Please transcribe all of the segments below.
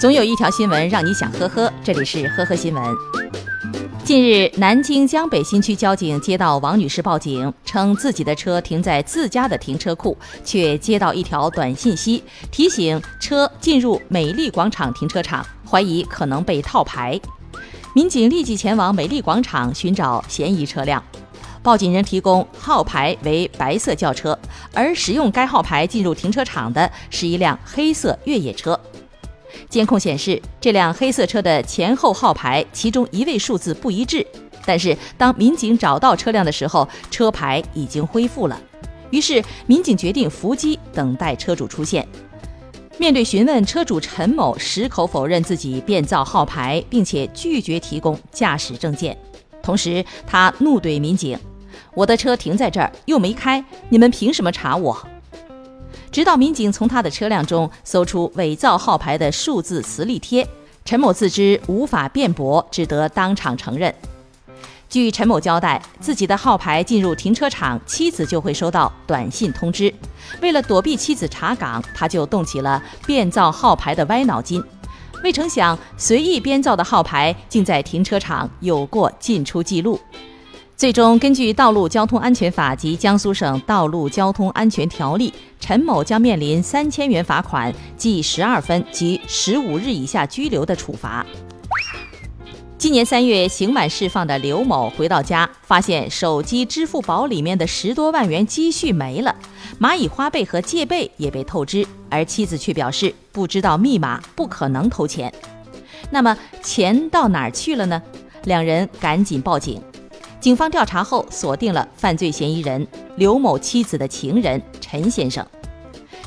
总有一条新闻让你想呵呵，这里是呵呵新闻。近日，南京江北新区交警接到王女士报警，称自己的车停在自家的停车库，却接到一条短信息，提醒车进入美丽广场停车场，怀疑可能被套牌。民警立即前往美丽广场寻找嫌疑车辆。报警人提供号牌为白色轿车，而使用该号牌进入停车场的是一辆黑色越野车。监控显示，这辆黑色车的前后号牌其中一位数字不一致。但是，当民警找到车辆的时候，车牌已经恢复了。于是，民警决定伏击，等待车主出现。面对询问，车主陈某矢口否认自己变造号牌，并且拒绝提供驾驶证件。同时，他怒怼民警：“我的车停在这儿，又没开，你们凭什么查我？”直到民警从他的车辆中搜出伪造号牌的数字磁力贴，陈某自知无法辩驳，只得当场承认。据陈某交代，自己的号牌进入停车场，妻子就会收到短信通知。为了躲避妻子查岗，他就动起了变造号牌的歪脑筋。未成想，随意编造的号牌竟在停车场有过进出记录。最终，根据《道路交通安全法》及江苏省道路交通安全条例，陈某将面临三千元罚款、记十二分及十五日以下拘留的处罚。今年三月，刑满释放的刘某回到家，发现手机、支付宝里面的十多万元积蓄没了，蚂蚁花呗和借呗也被透支，而妻子却表示不知道密码，不可能偷钱。那么钱到哪儿去了呢？两人赶紧报警。警方调查后锁定了犯罪嫌疑人刘某妻子的情人陈先生。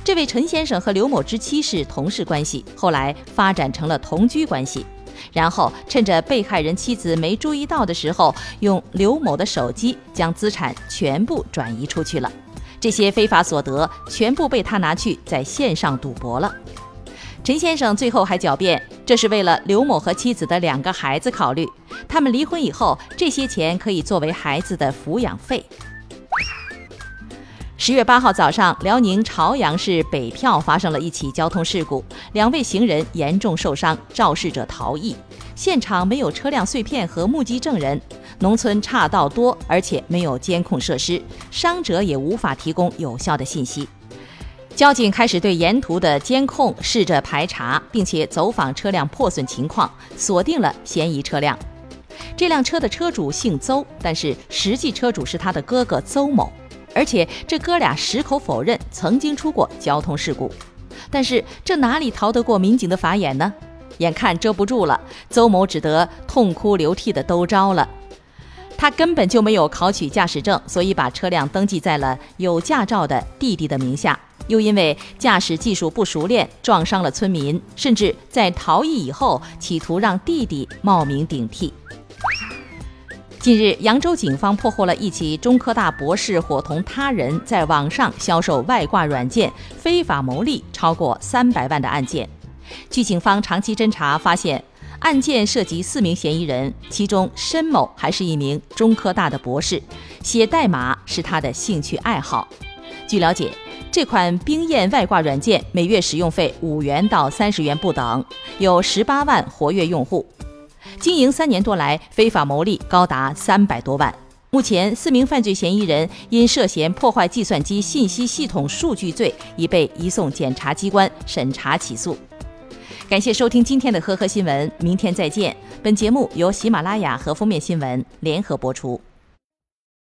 这位陈先生和刘某之妻是同事关系，后来发展成了同居关系。然后趁着被害人妻子没注意到的时候，用刘某的手机将资产全部转移出去了。这些非法所得全部被他拿去在线上赌博了。陈先生最后还狡辩，这是为了刘某和妻子的两个孩子考虑。他们离婚以后，这些钱可以作为孩子的抚养费。十月八号早上，辽宁朝阳市北票发生了一起交通事故，两位行人严重受伤，肇事者逃逸。现场没有车辆碎片和目击证人，农村岔道多，而且没有监控设施，伤者也无法提供有效的信息。交警开始对沿途的监控试着排查，并且走访车辆破损情况，锁定了嫌疑车辆。这辆车的车主姓邹，但是实际车主是他的哥哥邹某，而且这哥俩矢口否认曾经出过交通事故。但是这哪里逃得过民警的法眼呢？眼看遮不住了，邹某只得痛哭流涕的兜招了。他根本就没有考取驾驶证，所以把车辆登记在了有驾照的弟弟的名下。又因为驾驶技术不熟练，撞伤了村民，甚至在逃逸以后，企图让弟弟冒名顶替。近日，扬州警方破获了一起中科大博士伙同他人在网上销售外挂软件，非法牟利超过三百万的案件。据警方长期侦查发现，案件涉及四名嫌疑人，其中申某还是一名中科大的博士，写代码是他的兴趣爱好。据了解。这款冰燕外挂软件每月使用费五元到三十元不等，有十八万活跃用户，经营三年多来，非法牟利高达三百多万。目前，四名犯罪嫌疑人因涉嫌破坏计算机信息系统数据罪，已被移送检察机关审查起诉。感谢收听今天的呵呵新闻，明天再见。本节目由喜马拉雅和封面新闻联合播出。